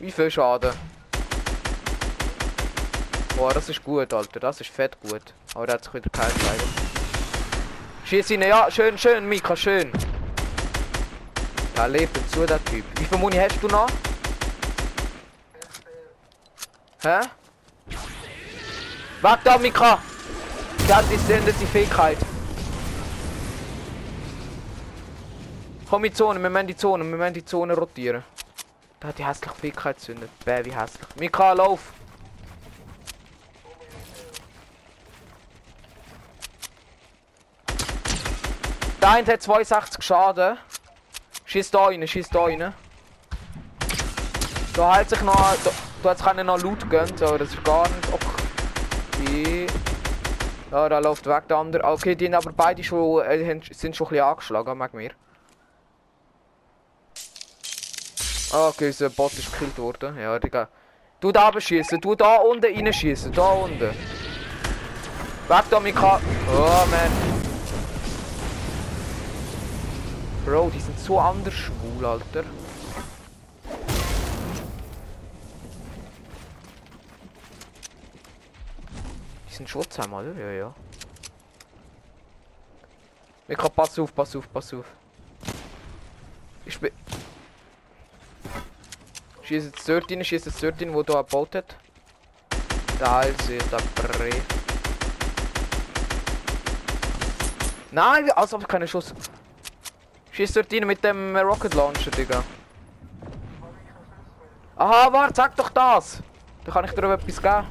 Wie viel Schaden? Boah, das ist gut, Alter. Das ist fett gut. Aber der hat sich wieder geheilt, leider. Schieß ihn, ja, schön, schön, Mika, schön. Da lebt dazu, der Typ. Wie viel Muni hast du noch? Hä? Warte da, Mika! Der hat die sendet die Fähigkeit. Komm in die Zone, wir müssen die Zone, wir müssen die Zone rotieren. Da hat die hässliche Fähigkeit gezündet. Bäh, wie hässlich. Mika, lauf! Der eine hat 62 Schaden. Schieß da rein, schieß da rein. Da hält sich noch. Da, da jetzt kann noch Loot gönnen, aber das ist gar nicht okay. Ja, da läuft weg der andere. Okay, die sind aber beide schon, äh, sind schon ein bisschen angeschlagen, mag mir. Ah, okay, unser Bot ist gekillt worden. Ja, Digga. Du da schießen, du da unten reinschießen, da unten. Weg da, Mika. Oh, man. Bro, die sind so anders schwul, Alter. Die sind schon zusammen, oder? Ja, ja. Ich kann pass auf, pass auf, pass auf. Ich bin. Schieß jetzt dort rein, schieß jetzt dort rein, wo du gebaut hat. Da ist der Bre. Nein, als ob keine Schuss. Schieß dort rein mit dem Rocket Launcher, Digga. Aha, warte, sag doch das! Da kann ich dir etwas geben.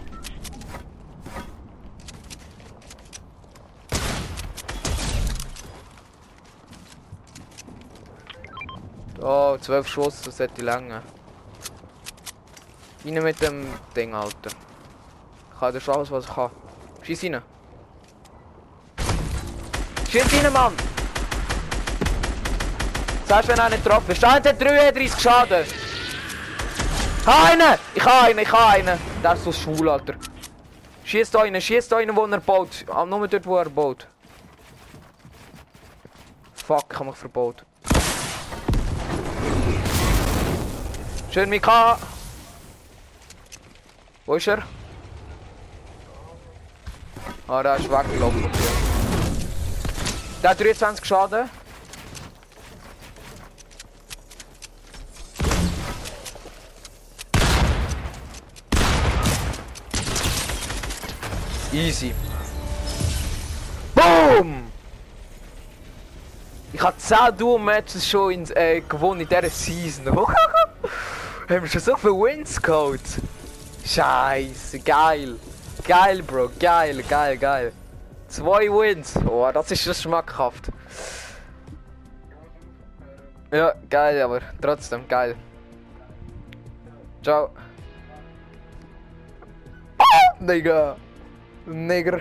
Oh, zwölf Schuss, das hätte lange. Rein mit dem Ding, Alter. Ich kann das alles, was ich kann. Schieß rein. Schieß rein, Mann! Sagst wenn er nicht getroffen ist? Der hat 33 Schaden. Ich habe einen! Ich habe einen, ich habe einen. Der ist so schwul, Alter. Schießt rein, schießt rein, wo er baut. Ah, nur dort, wo er baut. Fuck, ich habe mich verbaut. Schön, Mika. Wo ist er? Ah, der ist weggelaufen. Der hat 23 Schaden. Easy. Boom! Ich habe 10 Duo-Matches schon in, äh, gewonnen in dieser Season. Haben wir schon so viele Wins geholt? Scheiße, geil. Geil, Bro, geil, geil, geil. Zwei Wins. Oh, das ist schon schmackhaft. Ja, geil, aber trotzdem geil. Ciao. Oh, Digga. Nigger.